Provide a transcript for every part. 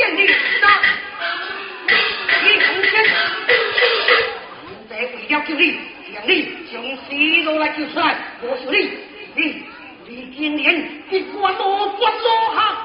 见你死的，你从前不在为了救你，让你从死路来救出来，我是你，你你今年你管我管我好。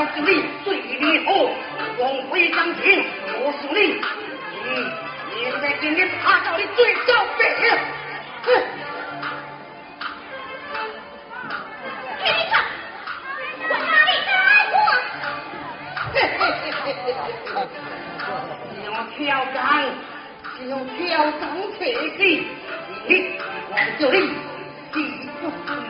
要是你最厉害，光辉掌厅我是你。你，你在给你拍到的最高分。给，我哪里过？要跳岗，要跳岗才你，我这里，你不。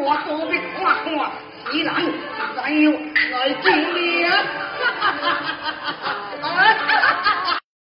我躲避哇哇你来咱要来救你啊哈哈哈哈